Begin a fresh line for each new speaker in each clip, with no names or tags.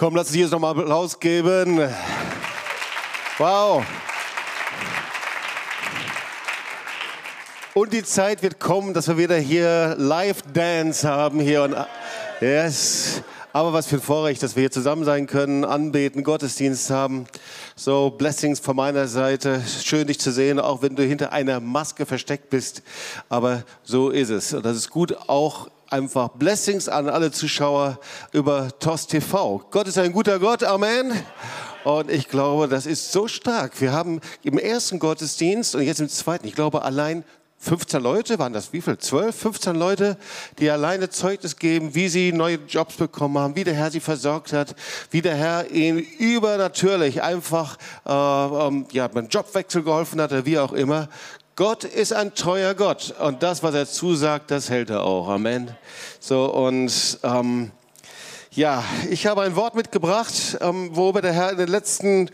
Komm, lass uns hier nochmal Applaus geben. Wow. Und die Zeit wird kommen, dass wir wieder hier Live-Dance haben hier. Und, yes. Aber was für ein Vorrecht, dass wir hier zusammen sein können, anbeten, Gottesdienst haben. So, Blessings von meiner Seite. Schön, dich zu sehen, auch wenn du hinter einer Maske versteckt bist. Aber so ist es. Und das ist gut, auch einfach Blessings an alle Zuschauer über TOS TV. Gott ist ein guter Gott, Amen. Und ich glaube, das ist so stark. Wir haben im ersten Gottesdienst und jetzt im zweiten, ich glaube, allein 15 Leute, waren das wie viel? 12, 15 Leute, die alleine Zeugnis geben, wie sie neue Jobs bekommen haben, wie der Herr sie versorgt hat, wie der Herr ihnen übernatürlich einfach äh, ähm, ja, beim Jobwechsel geholfen hat oder wie auch immer. Gott ist ein treuer Gott und das, was er zusagt, das hält er auch. Amen. So und ähm, ja, ich habe ein Wort mitgebracht, ähm, worüber der Herr in den letzten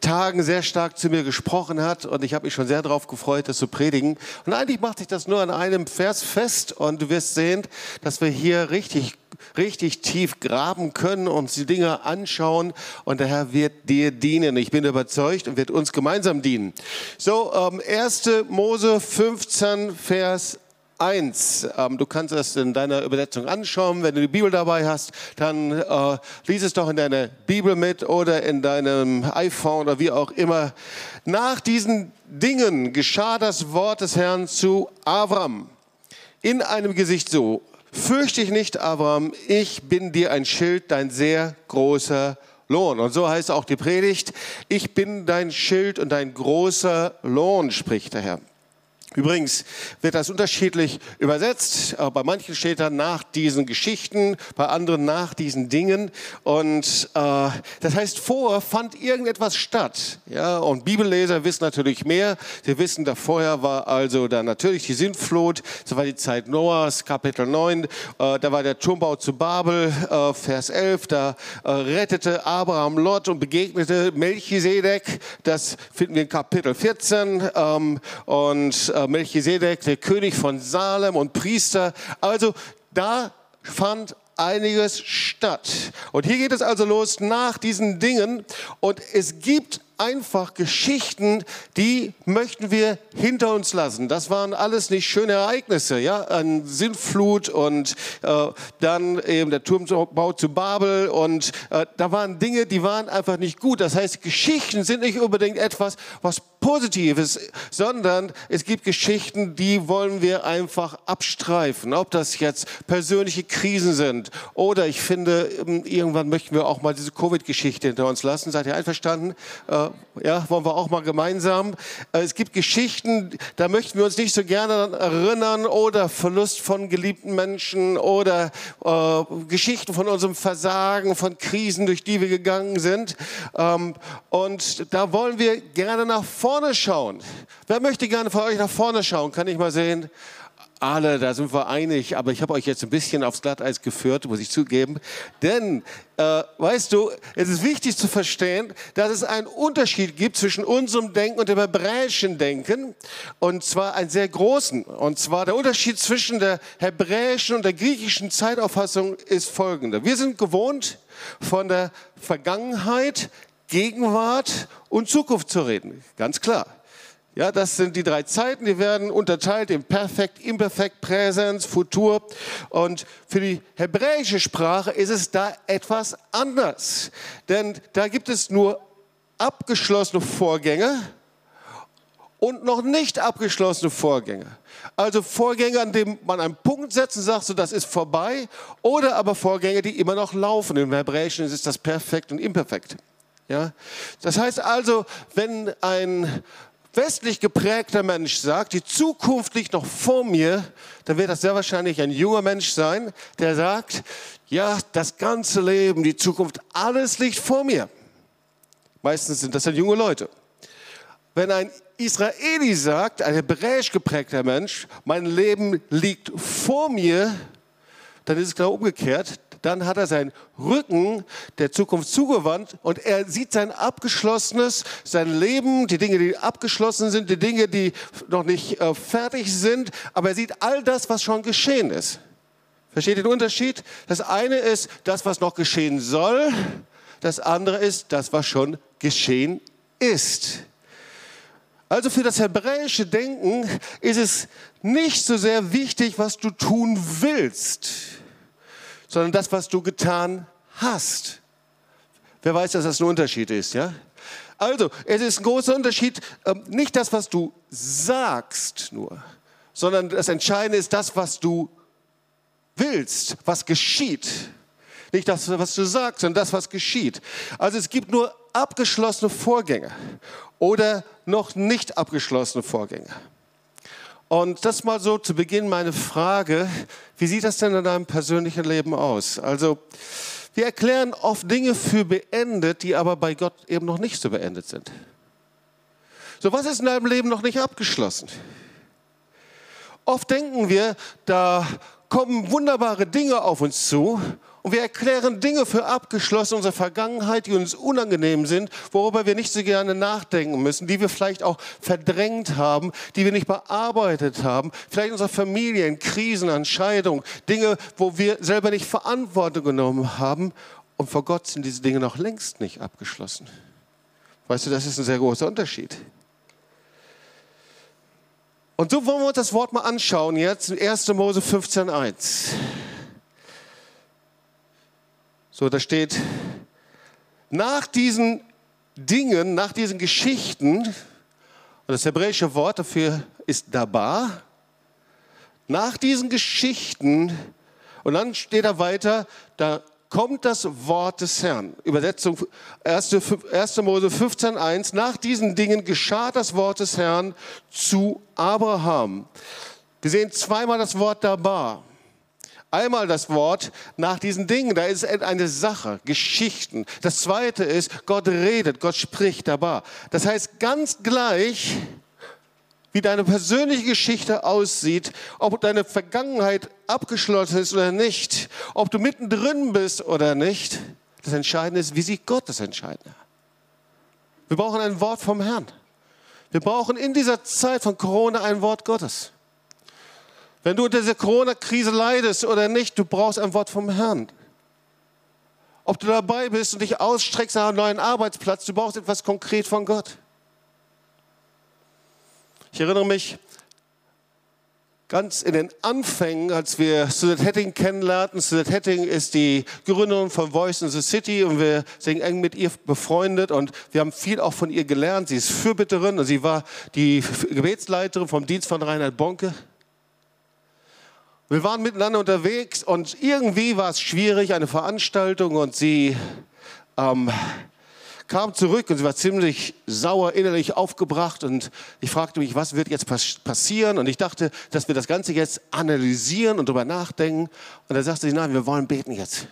Tagen sehr stark zu mir gesprochen hat und ich habe mich schon sehr darauf gefreut, das zu predigen. Und eigentlich macht sich das nur an einem Vers fest und du wirst sehen, dass wir hier richtig richtig tief graben können, uns die Dinge anschauen und der Herr wird dir dienen. Ich bin überzeugt und wird uns gemeinsam dienen. So, ähm, 1. Mose 15, Vers 1. Ähm, du kannst das in deiner Übersetzung anschauen. Wenn du die Bibel dabei hast, dann äh, lies es doch in deiner Bibel mit oder in deinem iPhone oder wie auch immer. Nach diesen Dingen geschah das Wort des Herrn zu Avram in einem Gesicht so. Fürchte dich nicht, Abraham, ich bin dir ein Schild, dein sehr großer Lohn. Und so heißt auch die Predigt, ich bin dein Schild und dein großer Lohn, spricht der Herr. Übrigens wird das unterschiedlich übersetzt. Bei manchen steht da nach diesen Geschichten, bei anderen nach diesen Dingen. Und äh, das heißt, vorher fand irgendetwas statt. Ja, und Bibelleser wissen natürlich mehr. Sie wissen, da vorher war also da natürlich die Sintflut. Das war die Zeit Noahs, Kapitel 9. Äh, da war der Turmbau zu Babel, äh, Vers 11. Da äh, rettete Abraham Lot und begegnete Melchisedek. Das finden wir in Kapitel 14. Ähm, und äh, Melchisedek, der König von Salem und Priester. Also da fand einiges statt. Und hier geht es also los nach diesen Dingen. Und es gibt einfach Geschichten, die möchten wir hinter uns lassen. Das waren alles nicht schöne Ereignisse, ja, an Sintflut und äh, dann eben der Turmbau zu Babel und äh, da waren Dinge, die waren einfach nicht gut. Das heißt, Geschichten sind nicht unbedingt etwas, was Positives, sondern es gibt Geschichten, die wollen wir einfach abstreifen. Ob das jetzt persönliche Krisen sind oder ich finde, ähm, irgendwann möchten wir auch mal diese Covid-Geschichte hinter uns lassen. Seid ihr einverstanden? Äh, ja, wollen wir auch mal gemeinsam. Äh, es gibt Geschichten, da möchten wir uns nicht so gerne erinnern oder Verlust von geliebten Menschen oder äh, Geschichten von unserem Versagen, von Krisen, durch die wir gegangen sind. Ähm, und da wollen wir gerne nach vorne vorne schauen. Wer möchte gerne von euch nach vorne schauen? Kann ich mal sehen? Alle, da sind wir einig, aber ich habe euch jetzt ein bisschen aufs Glatteis geführt, muss ich zugeben. Denn, äh, weißt du, es ist wichtig zu verstehen, dass es einen Unterschied gibt zwischen unserem Denken und dem hebräischen Denken. Und zwar einen sehr großen. Und zwar der Unterschied zwischen der hebräischen und der griechischen Zeitauffassung ist folgender. Wir sind gewohnt, von der Vergangenheit Gegenwart und Zukunft zu reden. Ganz klar. Ja, das sind die drei Zeiten, die werden unterteilt in Perfekt, Imperfekt, Präsens, Futur. Und für die hebräische Sprache ist es da etwas anders. Denn da gibt es nur abgeschlossene Vorgänge und noch nicht abgeschlossene Vorgänge. Also Vorgänge, an denen man einen Punkt setzt und sagt, so das ist vorbei, oder aber Vorgänge, die immer noch laufen. Im Hebräischen ist das perfekt und imperfekt. Ja? Das heißt also, wenn ein westlich geprägter Mensch sagt, die Zukunft liegt noch vor mir, dann wird das sehr wahrscheinlich ein junger Mensch sein, der sagt, ja, das ganze Leben, die Zukunft, alles liegt vor mir. Meistens sind das dann junge Leute. Wenn ein Israeli sagt, ein hebräisch geprägter Mensch, mein Leben liegt vor mir, dann ist es genau umgekehrt dann hat er seinen Rücken der Zukunft zugewandt und er sieht sein abgeschlossenes, sein Leben, die Dinge, die abgeschlossen sind, die Dinge, die noch nicht äh, fertig sind, aber er sieht all das, was schon geschehen ist. Versteht ihr den Unterschied? Das eine ist das, was noch geschehen soll Das andere ist das, was schon geschehen ist. Also für das hebräische Denken ist es nicht so sehr wichtig, was du tun willst, sondern das, was du getan hast. Wer weiß, dass das ein Unterschied ist, ja? Also, es ist ein großer Unterschied, ähm, nicht das, was du sagst nur, sondern das Entscheidende ist das, was du willst, was geschieht. Nicht das, was du sagst, sondern das, was geschieht. Also es gibt nur abgeschlossene Vorgänge oder noch nicht abgeschlossene Vorgänge. Und das mal so zu Beginn meine Frage, wie sieht das denn in deinem persönlichen Leben aus? Also wir erklären oft Dinge für beendet, die aber bei Gott eben noch nicht so beendet sind. So, was ist in deinem Leben noch nicht abgeschlossen? Oft denken wir, da kommen wunderbare Dinge auf uns zu und wir erklären Dinge für abgeschlossen unserer Vergangenheit, die uns unangenehm sind, worüber wir nicht so gerne nachdenken müssen, die wir vielleicht auch verdrängt haben, die wir nicht bearbeitet haben, vielleicht in unserer Familie, in Krisen, an Scheidung, Dinge, wo wir selber nicht Verantwortung genommen haben. Und vor Gott sind diese Dinge noch längst nicht abgeschlossen. Weißt du, das ist ein sehr großer Unterschied. Und so wollen wir uns das Wort mal anschauen jetzt, 1. Mose 15.1. So, da steht, nach diesen Dingen, nach diesen Geschichten, und das hebräische Wort dafür ist dabar, nach diesen Geschichten, und dann steht da weiter, da kommt das Wort des Herrn. Übersetzung 1. 1. Mose 15.1. Nach diesen Dingen geschah das Wort des Herrn zu Abraham. Wir sehen zweimal das Wort Dabar. Einmal das Wort nach diesen Dingen, da ist eine Sache, Geschichten. Das zweite ist, Gott redet, Gott spricht dabei. Das heißt, ganz gleich, wie deine persönliche Geschichte aussieht, ob deine Vergangenheit abgeschlossen ist oder nicht, ob du mittendrin bist oder nicht. Das Entscheidende ist, wie sieht Gott das Entscheidende? Wir brauchen ein Wort vom Herrn. Wir brauchen in dieser Zeit von Corona ein Wort Gottes. Wenn du unter dieser Corona-Krise leidest oder nicht, du brauchst ein Wort vom Herrn. Ob du dabei bist und dich ausstreckst nach einem neuen Arbeitsplatz, du brauchst etwas konkret von Gott. Ich erinnere mich ganz in den Anfängen, als wir Suzette Hetting kennenlernten. Suzette Hetting ist die Gründerin von Voice in the City und wir sind eng mit ihr befreundet und wir haben viel auch von ihr gelernt. Sie ist Fürbitterin und sie war die Gebetsleiterin vom Dienst von Reinhard Bonke. Wir waren miteinander unterwegs und irgendwie war es schwierig, eine Veranstaltung und sie ähm, kam zurück und sie war ziemlich sauer, innerlich aufgebracht und ich fragte mich, was wird jetzt passieren? Und ich dachte, dass wir das Ganze jetzt analysieren und darüber nachdenken. Und da sagte sie, nein, wir wollen beten jetzt.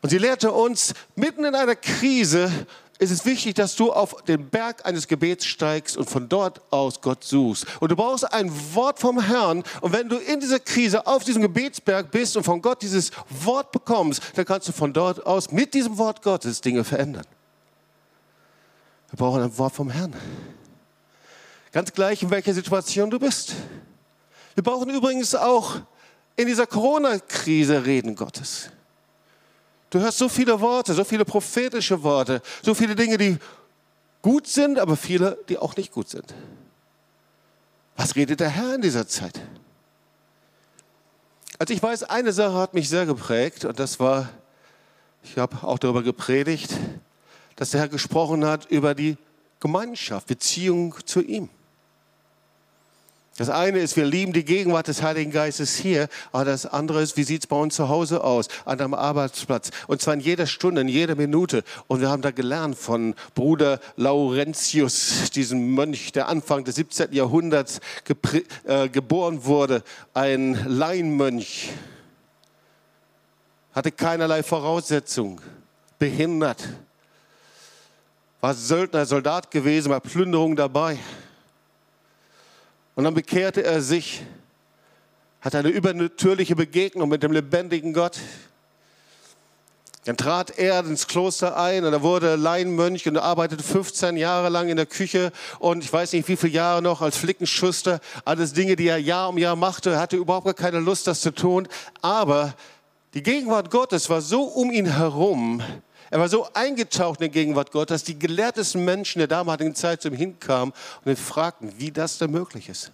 Und sie lehrte uns, mitten in einer Krise ist es wichtig, dass du auf den Berg eines Gebets steigst und von dort aus Gott suchst. Und du brauchst ein Wort vom Herrn. Und wenn du in dieser Krise auf diesem Gebetsberg bist und von Gott dieses Wort bekommst, dann kannst du von dort aus mit diesem Wort Gottes Dinge verändern. Wir brauchen ein Wort vom Herrn. Ganz gleich, in welcher Situation du bist. Wir brauchen übrigens auch in dieser Corona-Krise Reden Gottes. Du hörst so viele Worte, so viele prophetische Worte, so viele Dinge, die gut sind, aber viele, die auch nicht gut sind. Was redet der Herr in dieser Zeit? Also ich weiß, eine Sache hat mich sehr geprägt und das war, ich habe auch darüber gepredigt, dass der Herr gesprochen hat über die Gemeinschaft, Beziehung zu ihm. Das eine ist, wir lieben die Gegenwart des Heiligen Geistes hier, aber das andere ist, wie sieht es bei uns zu Hause aus, an einem Arbeitsplatz und zwar in jeder Stunde, in jeder Minute. Und wir haben da gelernt von Bruder Laurentius, diesem Mönch, der Anfang des 17. Jahrhunderts äh, geboren wurde, ein Laienmönch, hatte keinerlei Voraussetzung, behindert, war Söldner, Soldat gewesen, war Plünderung dabei. Und dann bekehrte er sich, hatte eine übernatürliche Begegnung mit dem lebendigen Gott. Dann trat er ins Kloster ein und er wurde Laienmönch und arbeitete 15 Jahre lang in der Küche und ich weiß nicht wie viele Jahre noch als Flickenschuster. Alles Dinge, die er Jahr um Jahr machte. Hatte überhaupt gar keine Lust, das zu tun. Aber Die Gegenwart Gottes war so um ihn herum, er war so eingetaucht in die Gegenwart Gottes, dass die gelehrtesten Menschen der damaligen Zeit zu ihm hinkamen und ihn fragten, wie das denn möglich ist.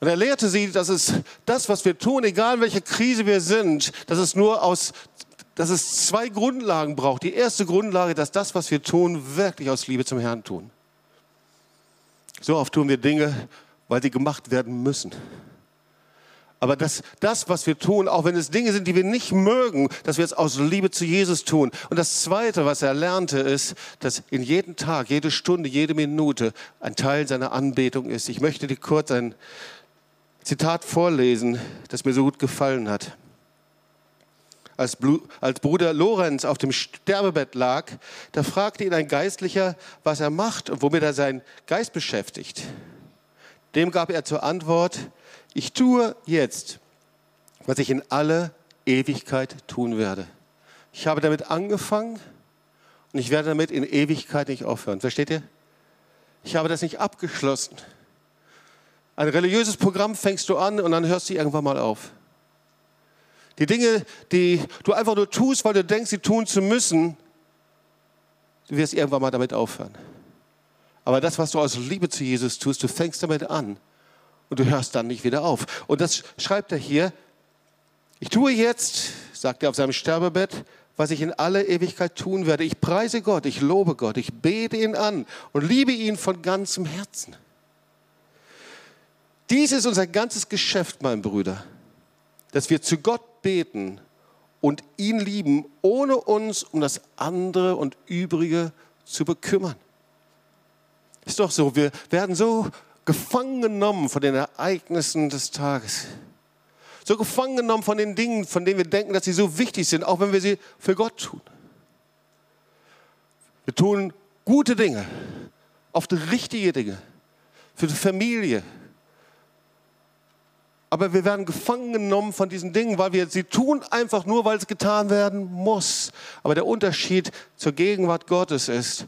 Und er lehrte sie, dass es das, was wir tun, egal in welcher Krise wir sind, dass es nur aus, dass es zwei Grundlagen braucht. Die erste Grundlage, dass das, was wir tun, wirklich aus Liebe zum Herrn tun. So oft tun wir Dinge, weil sie gemacht werden müssen. Aber das, das, was wir tun, auch wenn es Dinge sind, die wir nicht mögen, dass wir es aus Liebe zu Jesus tun. Und das Zweite, was er lernte, ist, dass in jedem Tag, jede Stunde, jede Minute ein Teil seiner Anbetung ist. Ich möchte dir kurz ein Zitat vorlesen, das mir so gut gefallen hat. Als, als Bruder Lorenz auf dem Sterbebett lag, da fragte ihn ein Geistlicher, was er macht und womit er seinen Geist beschäftigt. Dem gab er zur Antwort, ich tue jetzt, was ich in alle Ewigkeit tun werde. Ich habe damit angefangen und ich werde damit in Ewigkeit nicht aufhören. Versteht ihr? Ich habe das nicht abgeschlossen. Ein religiöses Programm fängst du an und dann hörst du irgendwann mal auf. Die Dinge, die du einfach nur tust, weil du denkst, sie tun zu müssen, du wirst irgendwann mal damit aufhören. Aber das, was du aus Liebe zu Jesus tust, du fängst damit an und du hörst dann nicht wieder auf. Und das schreibt er hier. Ich tue jetzt, sagt er auf seinem Sterbebett, was ich in aller Ewigkeit tun werde. Ich preise Gott, ich lobe Gott, ich bete ihn an und liebe ihn von ganzem Herzen. Dies ist unser ganzes Geschäft, mein Brüder, dass wir zu Gott beten und ihn lieben, ohne uns um das andere und Übrige zu bekümmern. Ist doch so, wir werden so gefangen genommen von den Ereignissen des Tages. So gefangen genommen von den Dingen, von denen wir denken, dass sie so wichtig sind, auch wenn wir sie für Gott tun. Wir tun gute Dinge, oft richtige Dinge, für die Familie. Aber wir werden gefangen genommen von diesen Dingen, weil wir sie tun einfach nur, weil es getan werden muss. Aber der Unterschied zur Gegenwart Gottes ist,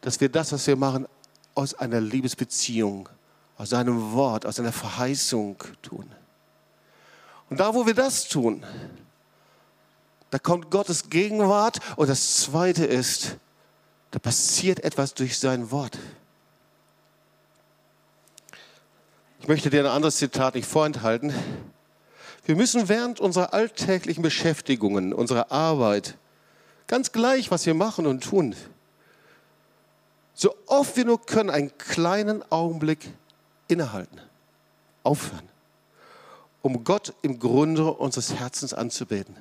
dass wir das, was wir machen, aus einer Liebesbeziehung aus seinem Wort, aus seiner Verheißung tun. Und da, wo wir das tun, da kommt Gottes Gegenwart. Und das Zweite ist, da passiert etwas durch sein Wort. Ich möchte dir ein anderes Zitat nicht vorenthalten. Wir müssen während unserer alltäglichen Beschäftigungen, unserer Arbeit, ganz gleich, was wir machen und tun, so oft wir nur können, einen kleinen Augenblick innehalten, aufhören, um Gott im Grunde unseres Herzens anzubeten.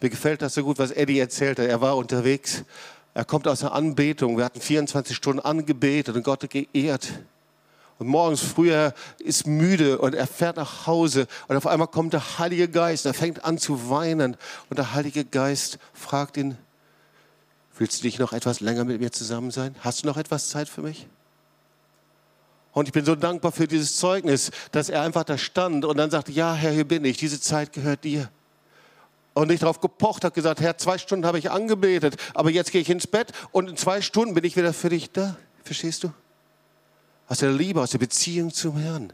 Mir gefällt das so gut, was Eddie erzählte. Er war unterwegs, er kommt aus der Anbetung. Wir hatten 24 Stunden angebetet und Gott geehrt. Und morgens früher ist müde und er fährt nach Hause und auf einmal kommt der Heilige Geist. Er fängt an zu weinen und der Heilige Geist fragt ihn, willst du nicht noch etwas länger mit mir zusammen sein? Hast du noch etwas Zeit für mich? Und ich bin so dankbar für dieses Zeugnis, dass er einfach da stand und dann sagte, ja Herr, hier bin ich, diese Zeit gehört dir. Und nicht darauf gepocht hat, gesagt, Herr, zwei Stunden habe ich angebetet, aber jetzt gehe ich ins Bett und in zwei Stunden bin ich wieder für dich da. Verstehst du? Aus der Liebe, aus der Beziehung zum Herrn.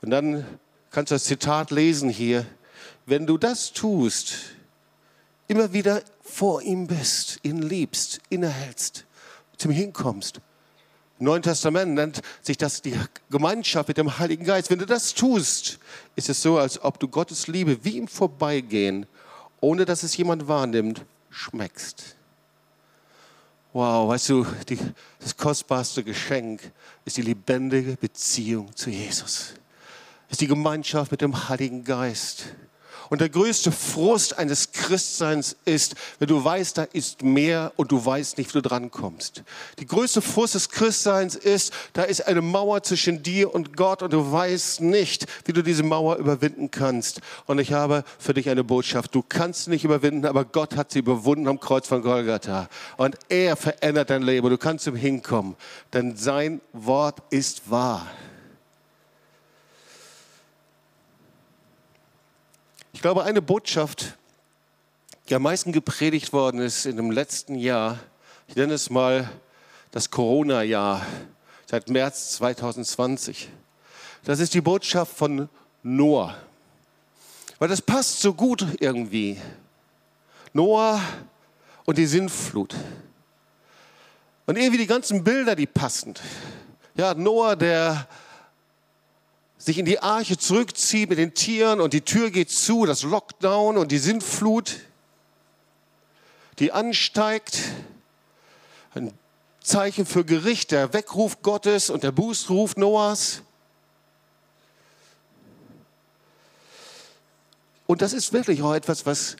Und dann kannst du das Zitat lesen hier. Wenn du das tust, immer wieder vor ihm bist, ihn liebst, innehältst, zum Hinkommst, im Neuen Testament nennt sich das die Gemeinschaft mit dem Heiligen Geist. Wenn du das tust, ist es so, als ob du Gottes Liebe wie im Vorbeigehen, ohne dass es jemand wahrnimmt, schmeckst. Wow, weißt du, die, das kostbarste Geschenk ist die lebendige Beziehung zu Jesus. Ist die Gemeinschaft mit dem Heiligen Geist. Und der größte Frust eines Christseins ist, wenn du weißt, da ist mehr und du weißt nicht, wie du drankommst. Die größte Frust des Christseins ist, da ist eine Mauer zwischen dir und Gott und du weißt nicht, wie du diese Mauer überwinden kannst. Und ich habe für dich eine Botschaft. Du kannst nicht überwinden, aber Gott hat sie überwunden am Kreuz von Golgatha. Und er verändert dein Leben. Du kannst ihm hinkommen, denn sein Wort ist wahr. Ich glaube, eine Botschaft, die am meisten gepredigt worden ist in dem letzten Jahr, ich nenne es mal das Corona-Jahr, seit März 2020. Das ist die Botschaft von Noah. Weil das passt so gut irgendwie. Noah und die Sintflut. Und irgendwie die ganzen Bilder, die passen. Ja, Noah, der sich in die Arche zurückzieht mit den Tieren und die Tür geht zu, das Lockdown und die Sintflut, die ansteigt. Ein Zeichen für Gericht, der Weckruf Gottes und der Bußruf Noahs. Und das ist wirklich auch etwas, was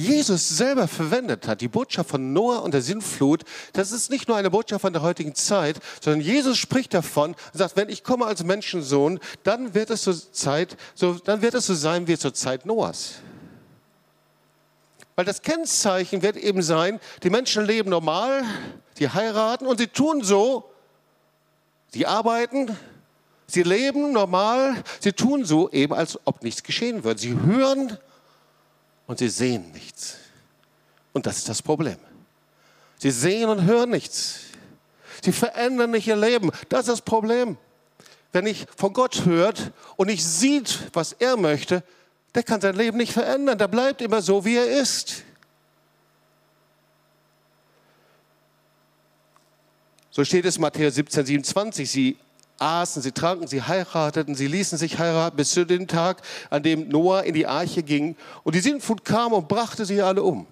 Jesus selber verwendet hat, die Botschaft von Noah und der Sintflut, das ist nicht nur eine Botschaft von der heutigen Zeit, sondern Jesus spricht davon und sagt, wenn ich komme als Menschensohn, dann wird es so Zeit, so, dann wird es so sein wie zur Zeit Noahs. Weil das Kennzeichen wird eben sein, die Menschen leben normal, die heiraten und sie tun so, sie arbeiten, sie leben normal, sie tun so eben, als ob nichts geschehen würde. Sie hören und sie sehen nichts. Und das ist das Problem. Sie sehen und hören nichts. Sie verändern nicht ihr Leben. Das ist das Problem. Wenn ich von Gott hört und nicht sieht, was er möchte, der kann sein Leben nicht verändern. Der bleibt immer so, wie er ist. So steht es Matthäus 17, 27. Sie aßen, sie tranken, sie heirateten, sie ließen sich heiraten bis zu dem Tag, an dem Noah in die Arche ging. Und die Sintflut kam und brachte sie alle um.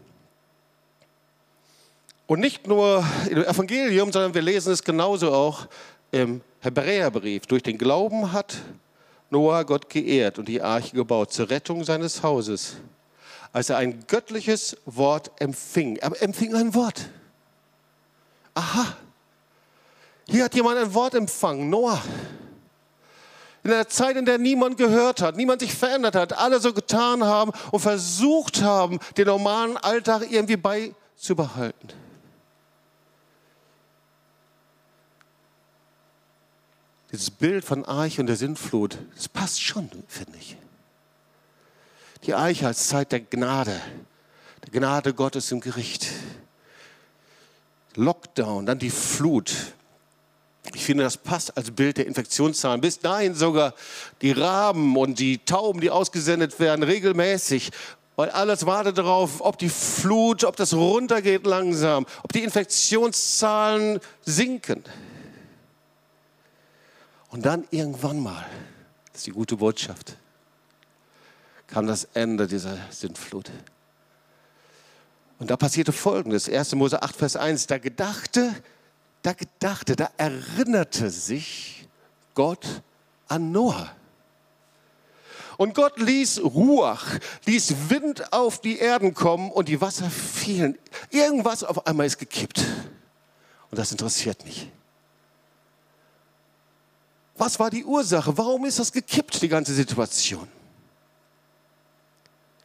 Und nicht nur im Evangelium, sondern wir lesen es genauso auch im Hebräerbrief. Durch den Glauben hat Noah Gott geehrt und die Arche gebaut zur Rettung seines Hauses. Als er ein göttliches Wort empfing. Er empfing ein Wort. Aha, hier hat jemand ein Wort empfangen, Noah. In einer Zeit, in der niemand gehört hat, niemand sich verändert hat, alle so getan haben und versucht haben, den normalen Alltag irgendwie beizubehalten. Dieses Bild von Arche und der Sintflut, das passt schon, finde ich. Die Eiche als Zeit der Gnade, der Gnade Gottes im Gericht. Lockdown, dann die Flut, ich finde, das passt als Bild der Infektionszahlen. Bis dahin sogar die Raben und die Tauben, die ausgesendet werden, regelmäßig. Weil alles wartet darauf, ob die Flut, ob das runtergeht langsam, ob die Infektionszahlen sinken. Und dann irgendwann mal, das ist die gute Botschaft, kam das Ende dieser Sintflut. Und da passierte Folgendes. 1. Mose 8, Vers 1. Da gedachte da gedachte, da erinnerte sich Gott an Noah. Und Gott ließ Ruach, ließ Wind auf die Erden kommen und die Wasser fielen. Irgendwas auf einmal ist gekippt. Und das interessiert mich. Was war die Ursache? Warum ist das gekippt, die ganze Situation?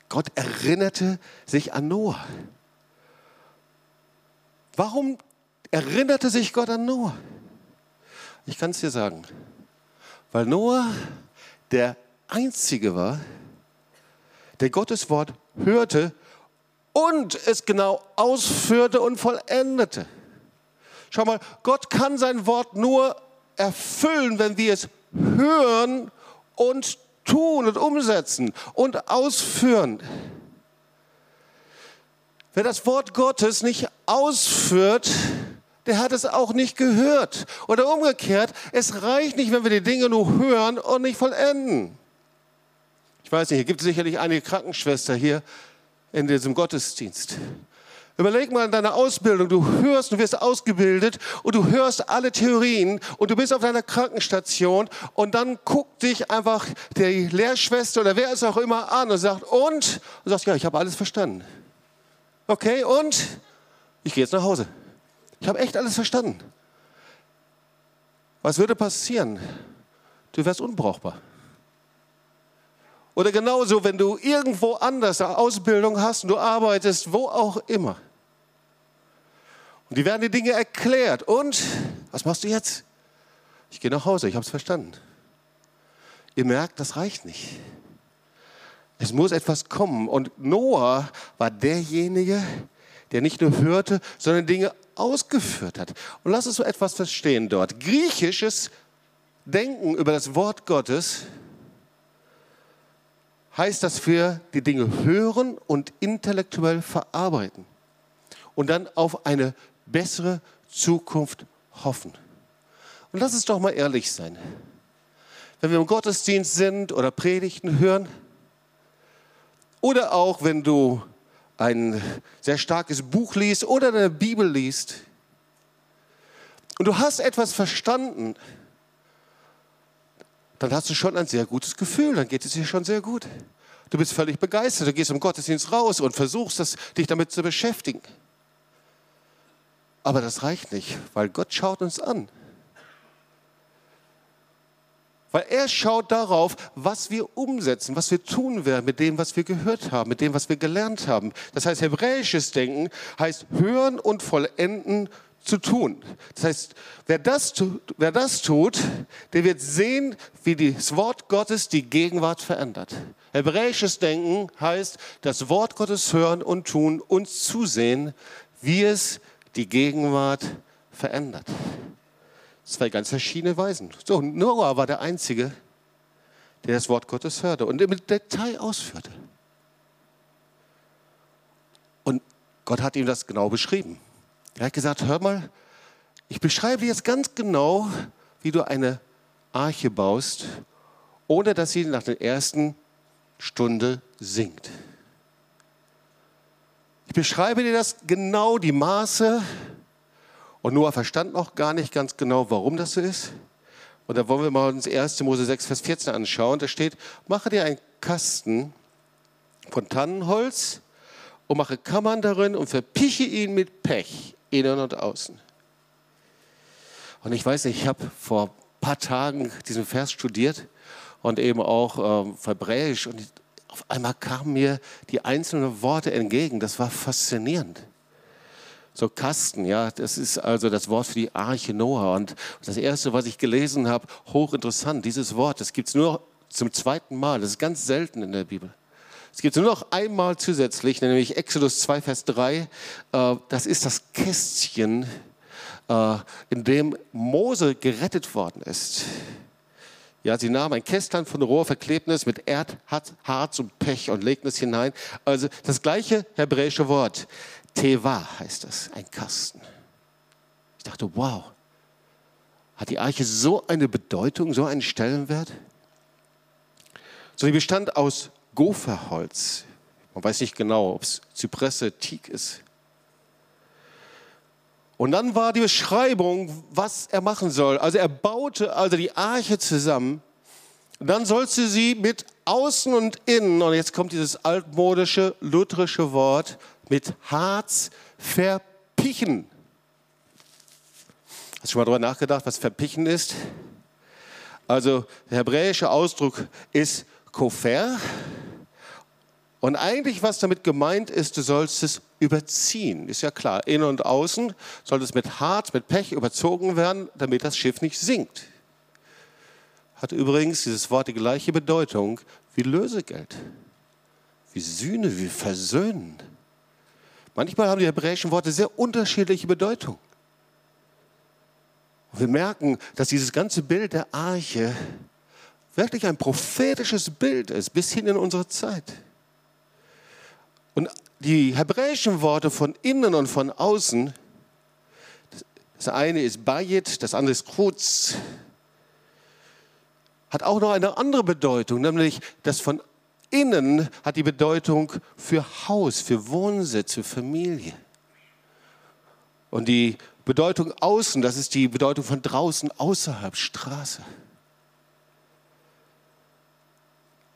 Gott erinnerte sich an Noah. Warum erinnerte sich Gott an Noah. Ich kann es dir sagen, weil Noah der Einzige war, der Gottes Wort hörte und es genau ausführte und vollendete. Schau mal, Gott kann sein Wort nur erfüllen, wenn wir es hören und tun und umsetzen und ausführen. Wer das Wort Gottes nicht ausführt, der hat es auch nicht gehört. Oder umgekehrt, es reicht nicht, wenn wir die Dinge nur hören und nicht vollenden. Ich weiß nicht, hier gibt es sicherlich einige Krankenschwester hier in diesem Gottesdienst. Überleg mal in deiner Ausbildung, du hörst, du wirst ausgebildet und du hörst alle Theorien und du bist auf deiner Krankenstation und dann guckt dich einfach die Lehrschwester oder wer es auch immer an und sagt, und? Und sagst, ja, ich habe alles verstanden. Okay, und? Ich gehe jetzt nach Hause. Ich habe echt alles verstanden. Was würde passieren? Du wärst unbrauchbar. Oder genauso, wenn du irgendwo anders eine Ausbildung hast und du arbeitest, wo auch immer. Und die werden die Dinge erklärt. Und was machst du jetzt? Ich gehe nach Hause, ich habe es verstanden. Ihr merkt, das reicht nicht. Es muss etwas kommen. Und Noah war derjenige, der nicht nur hörte, sondern Dinge ausgeführt hat. Und lass uns so etwas verstehen dort. Griechisches Denken über das Wort Gottes heißt, dass wir die Dinge hören und intellektuell verarbeiten und dann auf eine bessere Zukunft hoffen. Und lass es doch mal ehrlich sein. Wenn wir im Gottesdienst sind oder Predigten hören oder auch wenn du ein sehr starkes Buch liest oder eine Bibel liest und du hast etwas verstanden, dann hast du schon ein sehr gutes Gefühl, dann geht es dir schon sehr gut. Du bist völlig begeistert, du gehst im Gottesdienst raus und versuchst, das, dich damit zu beschäftigen. Aber das reicht nicht, weil Gott schaut uns an. Weil er schaut darauf, was wir umsetzen, was wir tun werden mit dem, was wir gehört haben, mit dem, was wir gelernt haben. Das heißt, hebräisches Denken heißt hören und vollenden zu tun. Das heißt, wer das, wer das tut, der wird sehen, wie das Wort Gottes die Gegenwart verändert. Hebräisches Denken heißt, das Wort Gottes hören und tun und zusehen, wie es die Gegenwart verändert. Zwei ganz verschiedene Weisen. So, Noah war der Einzige, der das Wort Gottes hörte und im Detail ausführte. Und Gott hat ihm das genau beschrieben. Er hat gesagt, hör mal, ich beschreibe dir jetzt ganz genau, wie du eine Arche baust, ohne dass sie nach der ersten Stunde sinkt. Ich beschreibe dir das genau, die Maße. Und Noah verstand noch gar nicht ganz genau, warum das so ist. Und da wollen wir mal uns 1. Mose 6, Vers 14 anschauen. Da steht, mache dir einen Kasten von Tannenholz und mache Kammern darin und verpiche ihn mit Pech, innen und außen. Und ich weiß nicht, ich habe vor ein paar Tagen diesen Vers studiert und eben auch ähm, Hebräisch. Und auf einmal kamen mir die einzelnen Worte entgegen. Das war faszinierend. So Kasten, ja, das ist also das Wort für die Arche Noah. Und das erste, was ich gelesen habe, hochinteressant, dieses Wort, das gibt es nur zum zweiten Mal. Das ist ganz selten in der Bibel. Es gibt nur noch einmal zusätzlich, nämlich Exodus 2, Vers 3. Äh, das ist das Kästchen, äh, in dem Mose gerettet worden ist. Ja, sie nahmen ein Kästlein von Rohrverklebnis mit Erdharz und Pech und legten es hinein. Also das gleiche hebräische Wort. Teva heißt das, ein Kasten. Ich dachte, wow, hat die Arche so eine Bedeutung, so einen Stellenwert? So, die bestand aus Gopherholz. Man weiß nicht genau, ob es Zypresse, Teak ist. Und dann war die Beschreibung, was er machen soll. Also er baute also die Arche zusammen. Und dann sollst du sie mit außen und innen, und jetzt kommt dieses altmodische, lutherische Wort, mit Harz verpichen. Hast du schon mal darüber nachgedacht, was verpichen ist? Also der hebräische Ausdruck ist kofer. Und eigentlich, was damit gemeint ist, du sollst es überziehen. Ist ja klar, innen und außen soll es mit Harz, mit Pech überzogen werden, damit das Schiff nicht sinkt. Hat übrigens dieses Wort die gleiche Bedeutung wie Lösegeld, wie Sühne, wie Versöhnen. Manchmal haben die hebräischen Worte sehr unterschiedliche Bedeutung. Und wir merken, dass dieses ganze Bild der Arche wirklich ein prophetisches Bild ist, bis hin in unsere Zeit. Und die hebräischen Worte von innen und von außen, das eine ist Bayit, das andere ist Kruz, hat auch noch eine andere Bedeutung, nämlich das von innen hat die Bedeutung für Haus, für Wohnsitz, für Familie. Und die Bedeutung außen, das ist die Bedeutung von draußen, außerhalb, Straße.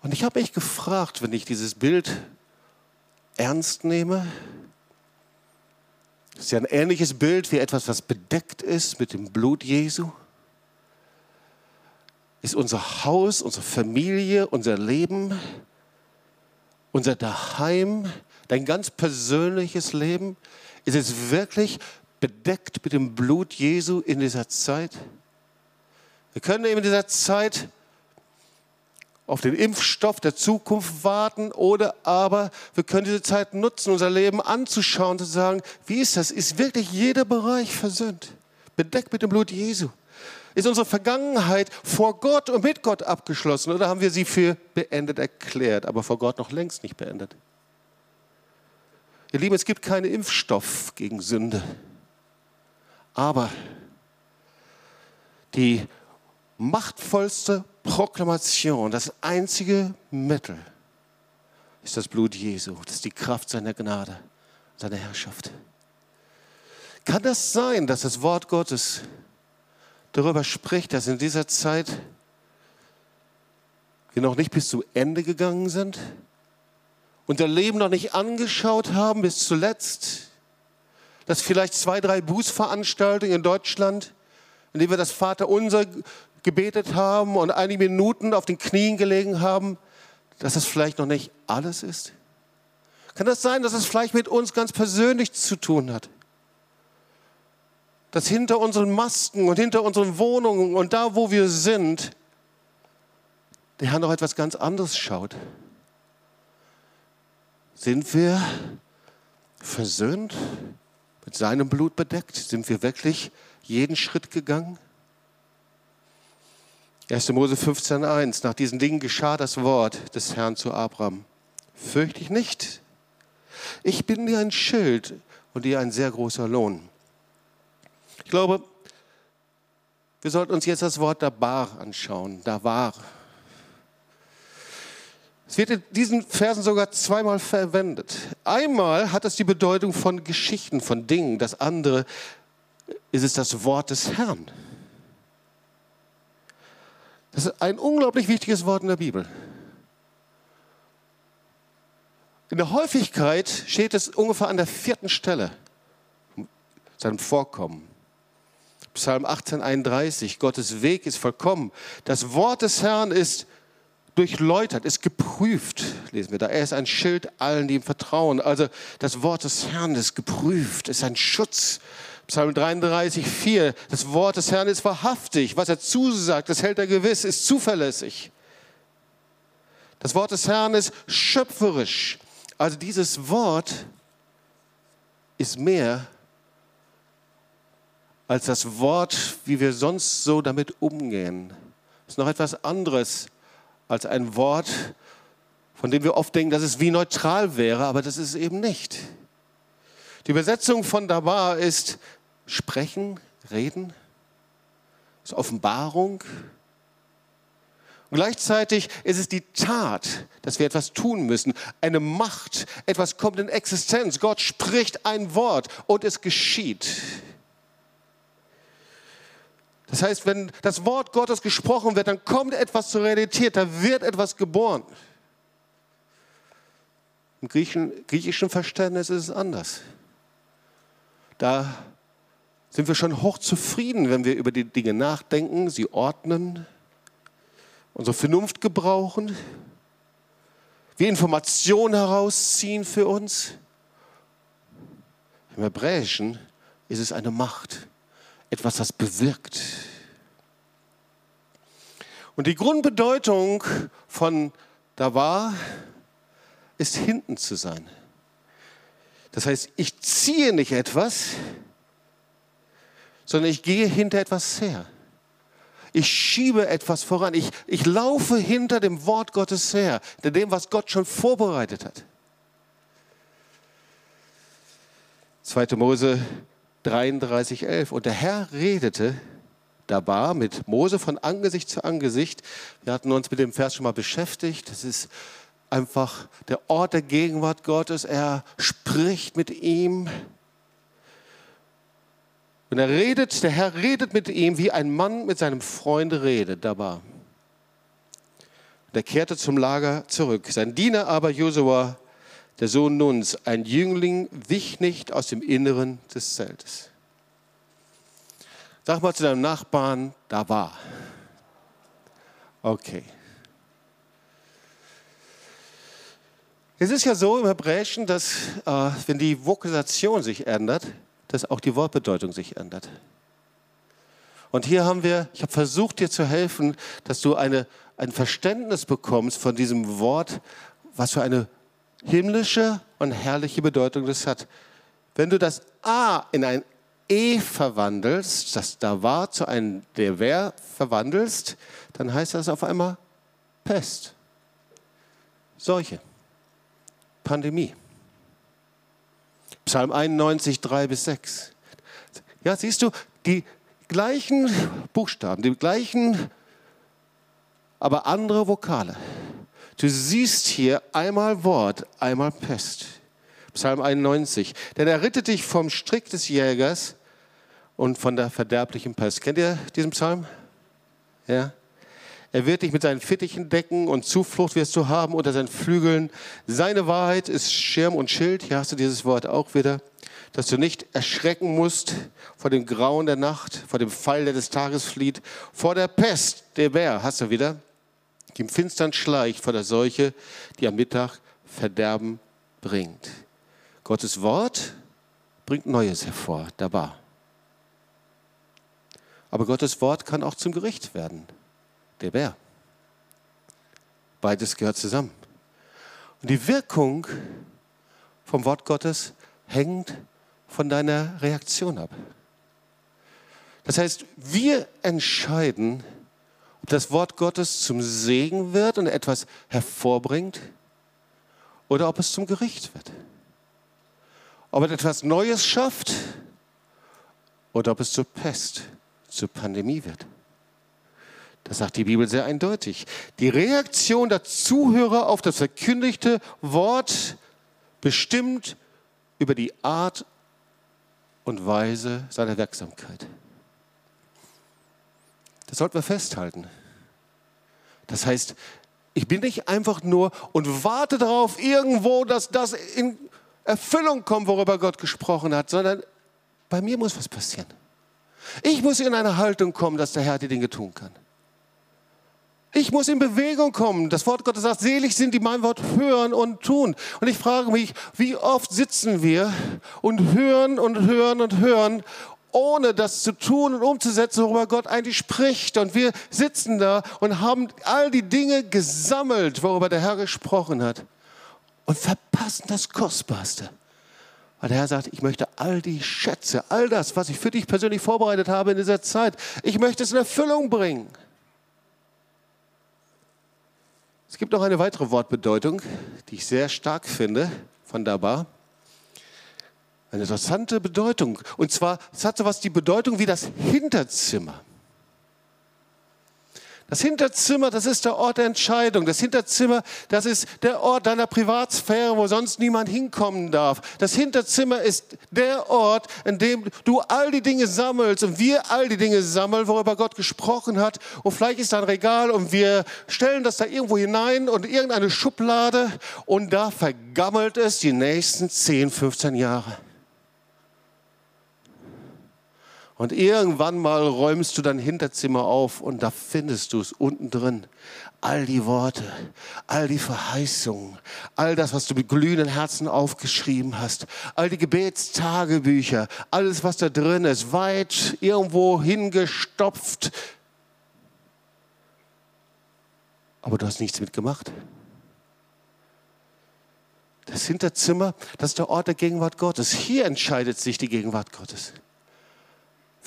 Und ich habe mich gefragt, wenn ich dieses Bild ernst nehme. Das ist ja ein ähnliches Bild wie etwas, was bedeckt ist mit dem Blut Jesu. Ist unser Haus, unsere Familie, unser Leben, unser Daheim, dein ganz persönliches Leben, ist es wirklich bedeckt mit dem Blut Jesu in dieser Zeit? Wir können eben in dieser Zeit auf den Impfstoff der Zukunft warten oder aber wir können diese Zeit nutzen, unser Leben anzuschauen und zu sagen, wie ist das? Ist wirklich jeder Bereich versöhnt? Bedeckt mit dem Blut Jesu. Ist unsere Vergangenheit vor Gott und mit Gott abgeschlossen oder haben wir sie für beendet erklärt, aber vor Gott noch längst nicht beendet? Ihr Lieben, es gibt keinen Impfstoff gegen Sünde. Aber die machtvollste Proklamation, das einzige Mittel ist das Blut Jesu. Das ist die Kraft seiner Gnade, seiner Herrschaft. Kann das sein, dass das Wort Gottes darüber spricht, dass in dieser Zeit wir noch nicht bis zu Ende gegangen sind? Unser Leben noch nicht angeschaut haben bis zuletzt? Dass vielleicht zwei, drei Bußveranstaltungen in Deutschland, in denen wir das Vaterunser gebetet haben und einige Minuten auf den Knien gelegen haben, dass das vielleicht noch nicht alles ist? Kann das sein, dass es vielleicht mit uns ganz persönlich zu tun hat? Dass hinter unseren Masken und hinter unseren Wohnungen und da, wo wir sind, der Herr noch etwas ganz anderes schaut. Sind wir versöhnt, mit seinem Blut bedeckt? Sind wir wirklich jeden Schritt gegangen? 1. Mose 15.1. Nach diesen Dingen geschah das Wort des Herrn zu Abraham. Fürchte ich nicht. Ich bin dir ein Schild und dir ein sehr großer Lohn. Ich glaube, wir sollten uns jetzt das Wort Dabar anschauen. Dabar. Es wird in diesen Versen sogar zweimal verwendet. Einmal hat es die Bedeutung von Geschichten, von Dingen. Das andere ist es das Wort des Herrn. Das ist ein unglaublich wichtiges Wort in der Bibel. In der Häufigkeit steht es ungefähr an der vierten Stelle seinem Vorkommen. Psalm 18, 31, Gottes Weg ist vollkommen. Das Wort des Herrn ist durchläutert, ist geprüft, lesen wir da. Er ist ein Schild allen, die ihm vertrauen. Also das Wort des Herrn ist geprüft, ist ein Schutz. Psalm 33, 4, das Wort des Herrn ist wahrhaftig. Was er zusagt, das hält er gewiss, ist zuverlässig. Das Wort des Herrn ist schöpferisch. Also dieses Wort ist mehr als das Wort, wie wir sonst so damit umgehen. Es ist noch etwas anderes als ein Wort, von dem wir oft denken, dass es wie neutral wäre, aber das ist es eben nicht. Die Übersetzung von Dabar ist sprechen, reden, ist Offenbarung. Und gleichzeitig ist es die Tat, dass wir etwas tun müssen, eine Macht, etwas kommt in Existenz. Gott spricht ein Wort und es geschieht. Das heißt, wenn das Wort Gottes gesprochen wird, dann kommt etwas zur Realität, da wird etwas geboren. Im griechischen, griechischen Verständnis ist es anders. Da sind wir schon hochzufrieden, wenn wir über die Dinge nachdenken, sie ordnen, unsere Vernunft gebrauchen, wir Informationen herausziehen für uns. Im Hebräischen ist es eine Macht etwas, das bewirkt. Und die Grundbedeutung von da war, ist hinten zu sein. Das heißt, ich ziehe nicht etwas, sondern ich gehe hinter etwas her. Ich schiebe etwas voran. Ich, ich laufe hinter dem Wort Gottes her, hinter dem, was Gott schon vorbereitet hat. 2. Mose 33, 11. Und der Herr redete dabei mit Mose von Angesicht zu Angesicht. Wir hatten uns mit dem Vers schon mal beschäftigt. Das ist einfach der Ort der Gegenwart Gottes. Er spricht mit ihm. Und er redet, der Herr redet mit ihm, wie ein Mann mit seinem Freund redet, dabei. Und er kehrte zum Lager zurück. Sein Diener aber, Josua, der Sohn Nuns, ein Jüngling, wich nicht aus dem Inneren des Zeltes. Sag mal zu deinem Nachbarn, da war. Okay. Es ist ja so im Hebräischen, dass äh, wenn die Vokalisation sich ändert, dass auch die Wortbedeutung sich ändert. Und hier haben wir, ich habe versucht dir zu helfen, dass du eine, ein Verständnis bekommst von diesem Wort, was für eine himmlische und herrliche Bedeutung das hat. Wenn du das A in ein E verwandelst, das da war zu einem der wer verwandelst, dann heißt das auf einmal Pest, Seuche, Pandemie. Psalm 91, 3 bis 6. Ja, siehst du, die gleichen Buchstaben, die gleichen, aber andere Vokale. Du siehst hier einmal Wort, einmal Pest. Psalm 91. Denn er rettet dich vom Strick des Jägers und von der verderblichen Pest. Kennt ihr diesen Psalm? Ja? Er wird dich mit seinen Fittichen decken und Zuflucht wirst du haben unter seinen Flügeln. Seine Wahrheit ist Schirm und Schild. Hier hast du dieses Wort auch wieder. Dass du nicht erschrecken musst vor dem Grauen der Nacht, vor dem Pfeil, der des Tages flieht, vor der Pest, der Bär, hast du wieder, die im Finstern schleicht, vor der Seuche, die am Mittag Verderben bringt. Gottes Wort bringt Neues hervor, dabei. Aber Gottes Wort kann auch zum Gericht werden der Bär. Beides gehört zusammen. Und die Wirkung vom Wort Gottes hängt von deiner Reaktion ab. Das heißt, wir entscheiden, das Wort Gottes zum Segen wird und etwas hervorbringt oder ob es zum Gericht wird. Ob es etwas Neues schafft oder ob es zur Pest, zur Pandemie wird. Das sagt die Bibel sehr eindeutig. Die Reaktion der Zuhörer auf das verkündigte Wort bestimmt über die Art und Weise seiner Wirksamkeit. Das sollten wir festhalten. Das heißt, ich bin nicht einfach nur und warte darauf irgendwo, dass das in Erfüllung kommt, worüber Gott gesprochen hat, sondern bei mir muss was passieren. Ich muss in eine Haltung kommen, dass der Herr die Dinge tun kann. Ich muss in Bewegung kommen. Das Wort Gottes sagt, selig sind, die mein Wort hören und tun. Und ich frage mich, wie oft sitzen wir und hören und hören und hören, ohne das zu tun und umzusetzen, worüber Gott eigentlich spricht. Und wir sitzen da und haben all die Dinge gesammelt, worüber der Herr gesprochen hat. Und verpassen das Kostbarste. Weil der Herr sagt, ich möchte all die Schätze, all das, was ich für dich persönlich vorbereitet habe in dieser Zeit, ich möchte es in Erfüllung bringen. Es gibt noch eine weitere Wortbedeutung, die ich sehr stark finde von Daba. Eine interessante Bedeutung. Und zwar, es hat so was die Bedeutung wie das Hinterzimmer. Das Hinterzimmer, das ist der Ort der Entscheidung. Das Hinterzimmer, das ist der Ort deiner Privatsphäre, wo sonst niemand hinkommen darf. Das Hinterzimmer ist der Ort, in dem du all die Dinge sammelst und wir all die Dinge sammeln, worüber Gott gesprochen hat. Und vielleicht ist da ein Regal und wir stellen das da irgendwo hinein und irgendeine Schublade und da vergammelt es die nächsten 10, 15 Jahre. Und irgendwann mal räumst du dein Hinterzimmer auf und da findest du es unten drin. All die Worte, all die Verheißungen, all das, was du mit glühenden Herzen aufgeschrieben hast, all die Gebetstagebücher, alles, was da drin ist, weit irgendwo hingestopft. Aber du hast nichts mitgemacht. Das Hinterzimmer, das ist der Ort der Gegenwart Gottes. Hier entscheidet sich die Gegenwart Gottes.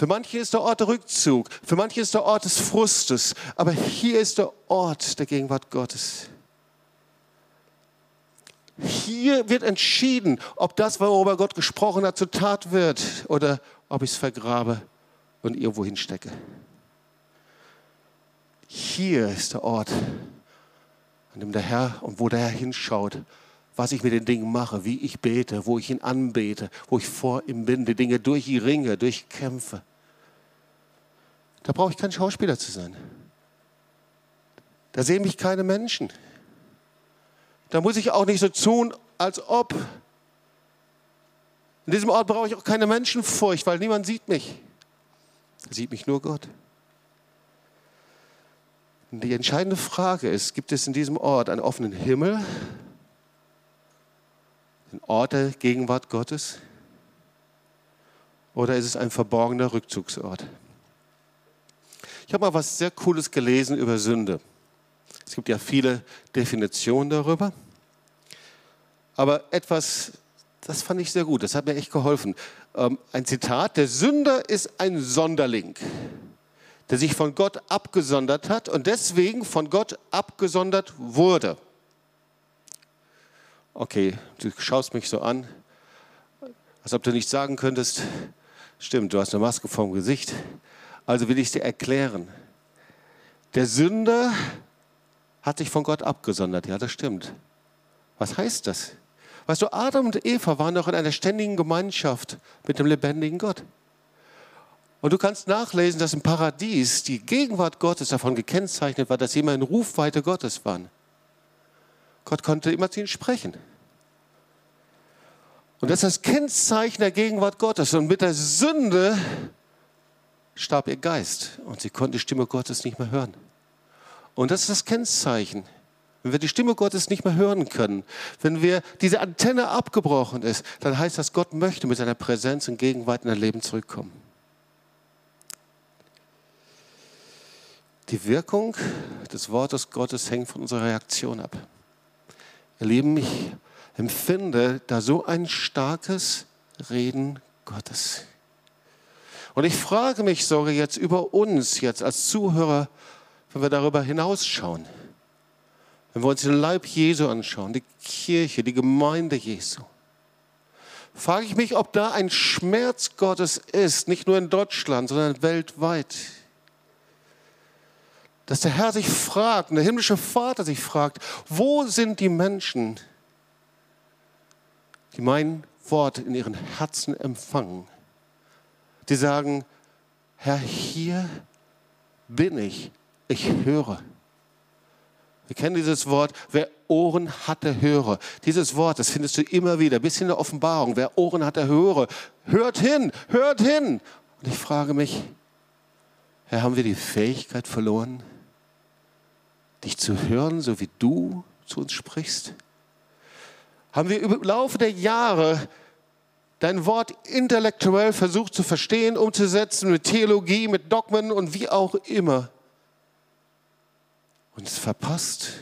Für manche ist der Ort der Rückzug, für manche ist der Ort des Frustes, aber hier ist der Ort der Gegenwart Gottes. Hier wird entschieden, ob das, worüber Gott gesprochen hat, zur Tat wird oder ob ich es vergrabe und irgendwo hinstecke. Hier ist der Ort, an dem der Herr und wo der Herr hinschaut, was ich mit den Dingen mache, wie ich bete, wo ich ihn anbete, wo ich vor ihm bin, die Dinge durch die Ringe, durchkämpfe. Da brauche ich kein Schauspieler zu sein. Da sehen mich keine Menschen. Da muss ich auch nicht so tun, als ob. In diesem Ort brauche ich auch keine Menschenfurcht, weil niemand sieht mich. Da sieht mich nur Gott. Und die entscheidende Frage ist, gibt es in diesem Ort einen offenen Himmel, einen Ort der Gegenwart Gottes, oder ist es ein verborgener Rückzugsort? Ich habe mal was sehr Cooles gelesen über Sünde. Es gibt ja viele Definitionen darüber. Aber etwas, das fand ich sehr gut, das hat mir echt geholfen. Ähm, ein Zitat, der Sünder ist ein Sonderling, der sich von Gott abgesondert hat und deswegen von Gott abgesondert wurde. Okay, du schaust mich so an, als ob du nicht sagen könntest, stimmt, du hast eine Maske vorm Gesicht. Also will ich dir erklären. Der Sünder hat sich von Gott abgesondert. Ja, das stimmt. Was heißt das? Weißt du, Adam und Eva waren doch in einer ständigen Gemeinschaft mit dem lebendigen Gott. Und du kannst nachlesen, dass im Paradies die Gegenwart Gottes davon gekennzeichnet war, dass sie immer in Rufweite Gottes waren. Gott konnte immer zu ihnen sprechen. Und das ist das Kennzeichen der Gegenwart Gottes. Und mit der Sünde starb ihr Geist und sie konnten die Stimme Gottes nicht mehr hören. Und das ist das Kennzeichen. Wenn wir die Stimme Gottes nicht mehr hören können, wenn wir diese Antenne abgebrochen ist, dann heißt das, Gott möchte mit seiner Präsenz und Gegenwart in dein Leben zurückkommen. Die Wirkung des Wortes Gottes hängt von unserer Reaktion ab. Ihr Lieben, ich empfinde da so ein starkes Reden Gottes. Und ich frage mich sogar jetzt über uns, jetzt als Zuhörer, wenn wir darüber hinausschauen. Wenn wir uns den Leib Jesu anschauen, die Kirche, die Gemeinde Jesu, frage ich mich, ob da ein Schmerz Gottes ist, nicht nur in Deutschland, sondern weltweit. Dass der Herr sich fragt, der himmlische Vater sich fragt, wo sind die Menschen, die mein Wort in ihren Herzen empfangen? Die sagen, Herr, hier bin ich, ich höre. Wir kennen dieses Wort, wer Ohren hatte, höre. Dieses Wort, das findest du immer wieder, bis in der Offenbarung. Wer Ohren hatte, höre. Hört hin, hört hin. Und ich frage mich, Herr, haben wir die Fähigkeit verloren, dich zu hören, so wie du zu uns sprichst? Haben wir im Laufe der Jahre dein Wort intellektuell versucht zu verstehen, umzusetzen mit Theologie, mit Dogmen und wie auch immer? und es verpasst.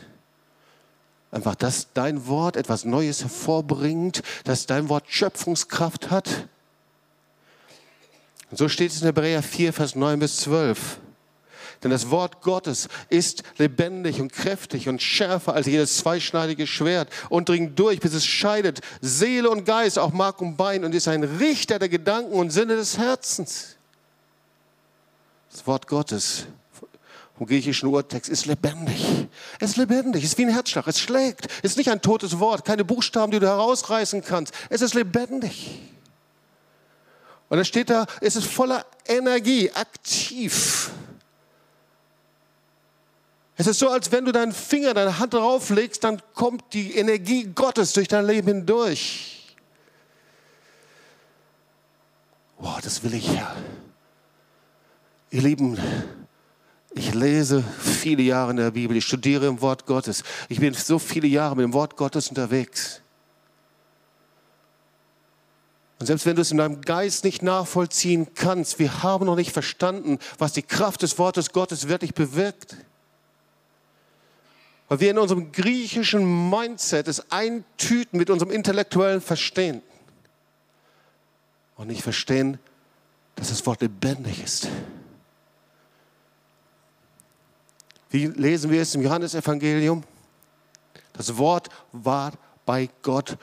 Einfach, dass dein Wort etwas Neues hervorbringt, dass dein Wort Schöpfungskraft hat. Und so steht es in Hebräer 4, Vers 9 bis 12. Denn das Wort Gottes ist lebendig und kräftig und schärfer als jedes zweischneidige Schwert und dringt durch, bis es scheidet Seele und Geist, auch Mark und Bein und ist ein Richter der Gedanken und Sinne des Herzens. Das Wort Gottes im griechischen Urtext ist lebendig. Es ist lebendig, es ist wie ein Herzschlag, es schlägt. Es ist nicht ein totes Wort, keine Buchstaben, die du herausreißen kannst. Es ist lebendig. Und dann steht da, es ist voller Energie, aktiv. Es ist so, als wenn du deinen Finger, deine Hand drauflegst, dann kommt die Energie Gottes durch dein Leben hindurch. Wow, das will ich ja. Ihr Lieben, ich lese viele Jahre in der Bibel, ich studiere im Wort Gottes. Ich bin so viele Jahre mit dem Wort Gottes unterwegs. Und selbst wenn du es in deinem Geist nicht nachvollziehen kannst, wir haben noch nicht verstanden, was die Kraft des Wortes Gottes wirklich bewirkt. Weil wir in unserem griechischen Mindset es eintüten mit unserem intellektuellen Verstehen und nicht verstehen, dass das Wort lebendig ist. Wie lesen wir es im Johannesevangelium? Das Wort war bei Gott.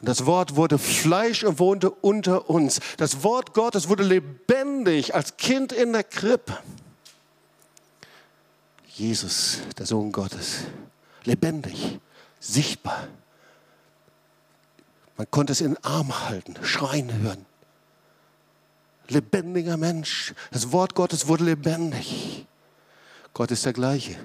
Und das Wort wurde Fleisch und wohnte unter uns. Das Wort Gottes wurde lebendig als Kind in der Krippe. Jesus, der Sohn Gottes, lebendig, sichtbar. Man konnte es in den Arm halten, schreien hören. Lebendiger Mensch. Das Wort Gottes wurde lebendig. Gott ist der gleiche.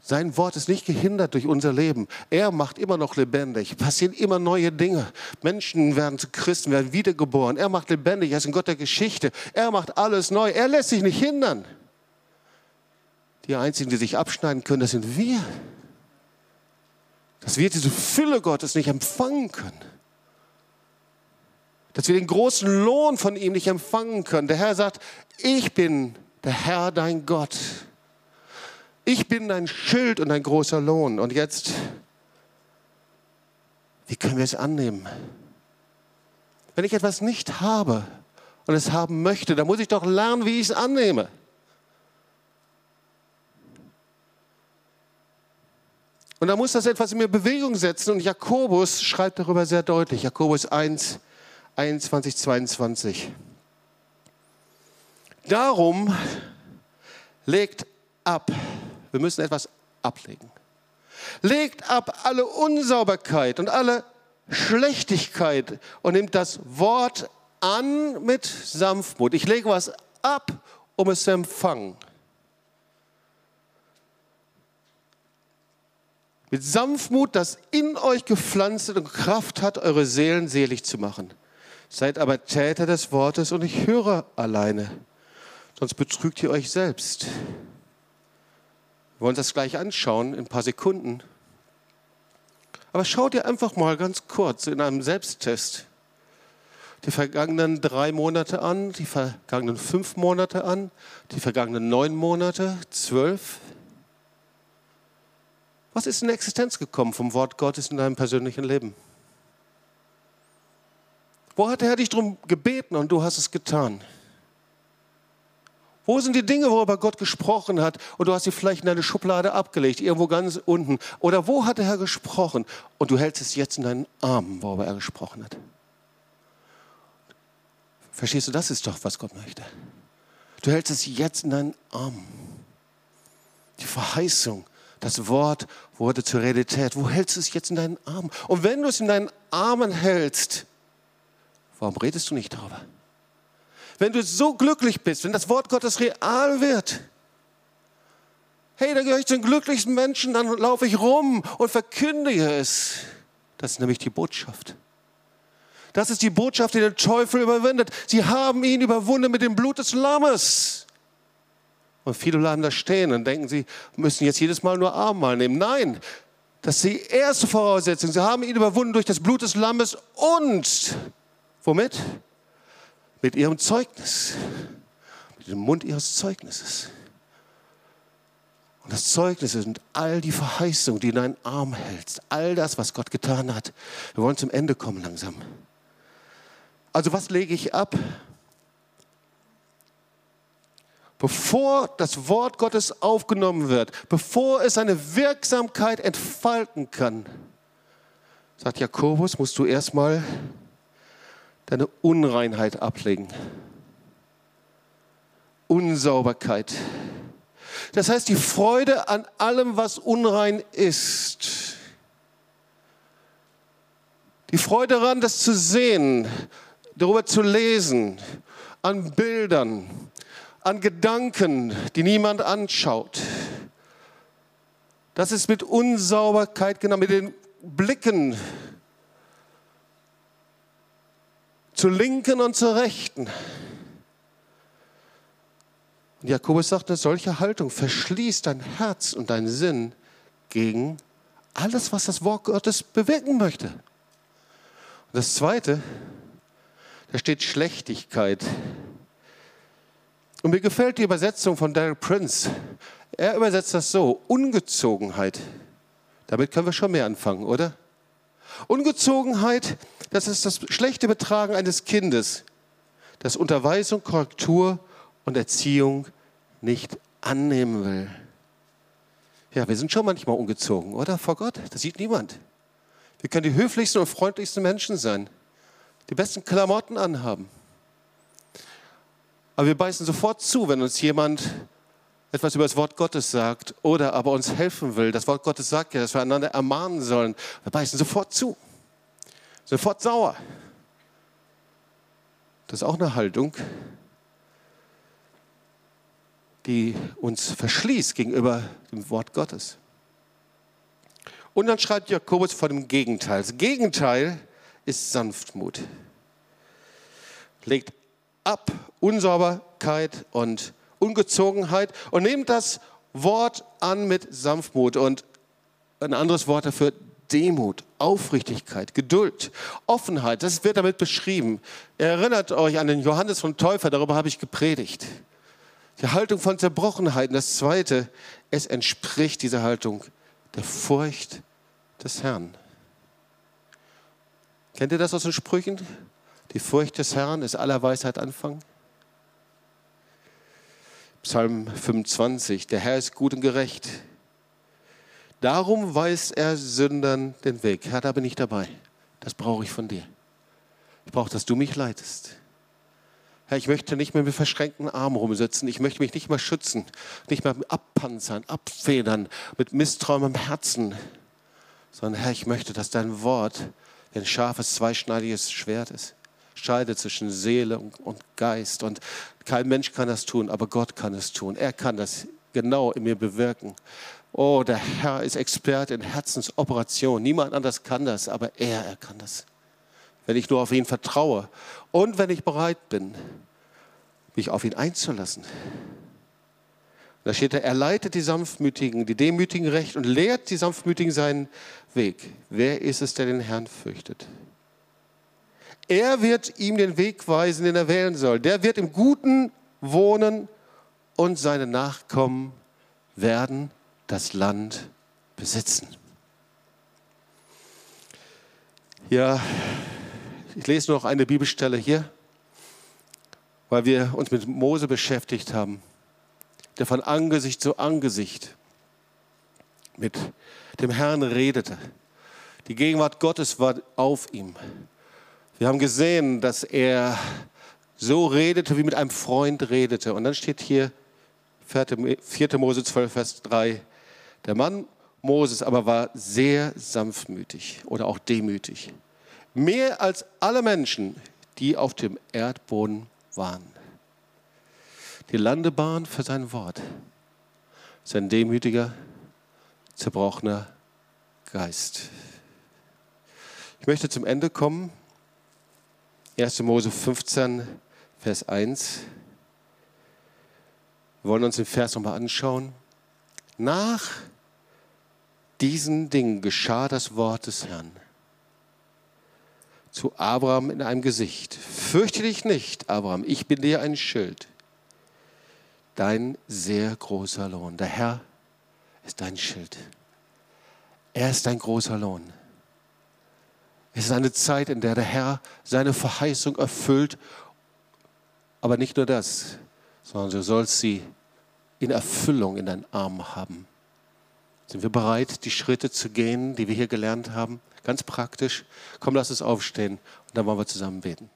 Sein Wort ist nicht gehindert durch unser Leben. Er macht immer noch lebendig. Passieren immer neue Dinge. Menschen werden zu Christen, werden wiedergeboren. Er macht lebendig. Er ist ein Gott der Geschichte. Er macht alles neu. Er lässt sich nicht hindern. Die einzigen, die sich abschneiden können, das sind wir. Dass wir diese Fülle Gottes nicht empfangen können. Dass wir den großen Lohn von ihm nicht empfangen können. Der Herr sagt, ich bin der Herr dein Gott. Ich bin dein Schild und dein großer Lohn. Und jetzt Wie können wir es annehmen? Wenn ich etwas nicht habe und es haben möchte, dann muss ich doch lernen, wie ich es annehme. Und da muss das etwas in mir Bewegung setzen. Und Jakobus schreibt darüber sehr deutlich. Jakobus 1, 21, 22. Darum legt ab. Wir müssen etwas ablegen. Legt ab alle Unsauberkeit und alle Schlechtigkeit und nimmt das Wort an mit Sanftmut. Ich lege was ab, um es zu empfangen. Mit Sanftmut, das in euch gepflanzt und Kraft hat, eure Seelen selig zu machen. Seid aber Täter des Wortes und nicht Hörer alleine, sonst betrügt ihr euch selbst. Wir wollen das gleich anschauen in ein paar Sekunden. Aber schau dir einfach mal ganz kurz in einem Selbsttest die vergangenen drei Monate an, die vergangenen fünf Monate an, die vergangenen neun Monate, zwölf. Was ist in Existenz gekommen vom Wort Gottes in deinem persönlichen Leben? Wo hat der Herr dich darum gebeten und du hast es getan? Wo sind die Dinge, worüber Gott gesprochen hat und du hast sie vielleicht in deine Schublade abgelegt, irgendwo ganz unten? Oder wo hat der Herr gesprochen und du hältst es jetzt in deinen Armen, worüber er gesprochen hat? Verstehst du, das ist doch, was Gott möchte. Du hältst es jetzt in deinen Armen. Die Verheißung, das Wort wurde zur Realität. Wo hältst du es jetzt in deinen Armen? Und wenn du es in deinen Armen hältst, warum redest du nicht darüber? wenn du so glücklich bist, wenn das Wort Gottes real wird, hey, dann gehöre ich zu den glücklichsten Menschen, dann laufe ich rum und verkündige es. Das ist nämlich die Botschaft. Das ist die Botschaft, die den Teufel überwindet. Sie haben ihn überwunden mit dem Blut des Lammes. Und viele bleiben da stehen und denken, sie müssen jetzt jedes Mal nur Abendmahl nehmen. Nein, das ist die erste Voraussetzung. Sie haben ihn überwunden durch das Blut des Lammes und womit? mit ihrem Zeugnis, mit dem Mund ihres Zeugnisses. Und das Zeugnis sind all die Verheißungen, die in deinen Arm hältst, all das, was Gott getan hat. Wir wollen zum Ende kommen langsam. Also was lege ich ab? Bevor das Wort Gottes aufgenommen wird, bevor es seine Wirksamkeit entfalten kann, sagt Jakobus, musst du erstmal deine Unreinheit ablegen. Unsauberkeit. Das heißt, die Freude an allem, was unrein ist. Die Freude daran, das zu sehen, darüber zu lesen, an Bildern, an Gedanken, die niemand anschaut. Das ist mit Unsauberkeit genau, mit den Blicken, zur Linken und zur Rechten. Und Jakobus sagt, eine solche Haltung verschließt dein Herz und dein Sinn gegen alles, was das Wort Gottes bewirken möchte. Und das Zweite, da steht Schlechtigkeit. Und mir gefällt die Übersetzung von Derek Prince. Er übersetzt das so, Ungezogenheit. Damit können wir schon mehr anfangen, oder? Ungezogenheit, das ist das schlechte Betragen eines Kindes, das Unterweisung, Korrektur und Erziehung nicht annehmen will. Ja, wir sind schon manchmal ungezogen, oder? Vor Gott, das sieht niemand. Wir können die höflichsten und freundlichsten Menschen sein, die besten Klamotten anhaben. Aber wir beißen sofort zu, wenn uns jemand etwas über das Wort Gottes sagt oder aber uns helfen will. Das Wort Gottes sagt ja, dass wir einander ermahnen sollen. Wir beißen sofort zu, sofort sauer. Das ist auch eine Haltung, die uns verschließt gegenüber dem Wort Gottes. Und dann schreibt Jakobus von dem Gegenteil. Das Gegenteil ist Sanftmut. Legt ab Unsauberkeit und Ungezogenheit und nehmt das Wort an mit Sanftmut und ein anderes Wort dafür, Demut, Aufrichtigkeit, Geduld, Offenheit, das wird damit beschrieben. Erinnert euch an den Johannes von Täufer, darüber habe ich gepredigt. Die Haltung von Zerbrochenheit. Und das Zweite, es entspricht dieser Haltung der Furcht des Herrn. Kennt ihr das aus den Sprüchen? Die Furcht des Herrn ist aller Weisheit Anfang. Psalm 25, der Herr ist gut und gerecht. Darum weist er Sündern den Weg. Herr, da bin ich dabei. Das brauche ich von dir. Ich brauche, dass du mich leitest. Herr, ich möchte nicht mehr mit verschränkten Armen rumsitzen. Ich möchte mich nicht mehr schützen, nicht mehr abpanzern, abfedern, mit Misstrauen im Herzen. Sondern Herr, ich möchte, dass dein Wort ein scharfes, zweischneidiges Schwert ist. Scheidet zwischen Seele und Geist. Und kein Mensch kann das tun, aber Gott kann es tun. Er kann das genau in mir bewirken. Oh, der Herr ist Experte in Herzensoperation. Niemand anders kann das, aber er, er kann das. Wenn ich nur auf ihn vertraue und wenn ich bereit bin, mich auf ihn einzulassen. Da steht er, er leitet die Sanftmütigen, die Demütigen recht und lehrt die Sanftmütigen seinen Weg. Wer ist es, der den Herrn fürchtet? Er wird ihm den Weg weisen, den er wählen soll. Der wird im Guten wohnen und seine Nachkommen werden das Land besitzen. Ja, ich lese noch eine Bibelstelle hier, weil wir uns mit Mose beschäftigt haben, der von Angesicht zu Angesicht mit dem Herrn redete. Die Gegenwart Gottes war auf ihm. Wir haben gesehen, dass er so redete, wie mit einem Freund redete. Und dann steht hier 4. Mose 12, Vers 3, der Mann Moses aber war sehr sanftmütig oder auch demütig. Mehr als alle Menschen, die auf dem Erdboden waren. Die Landebahn für sein Wort. Sein demütiger, zerbrochener Geist. Ich möchte zum Ende kommen 1. Mose 15, Vers 1. Wir wollen uns den Vers nochmal anschauen. Nach diesen Dingen geschah das Wort des Herrn zu Abraham in einem Gesicht. Fürchte dich nicht, Abraham, ich bin dir ein Schild. Dein sehr großer Lohn. Der Herr ist dein Schild. Er ist dein großer Lohn. Es ist eine Zeit, in der der Herr seine Verheißung erfüllt. Aber nicht nur das, sondern du sollst sie in Erfüllung in deinen Armen haben. Sind wir bereit, die Schritte zu gehen, die wir hier gelernt haben? Ganz praktisch. Komm, lass uns aufstehen und dann wollen wir zusammen beten.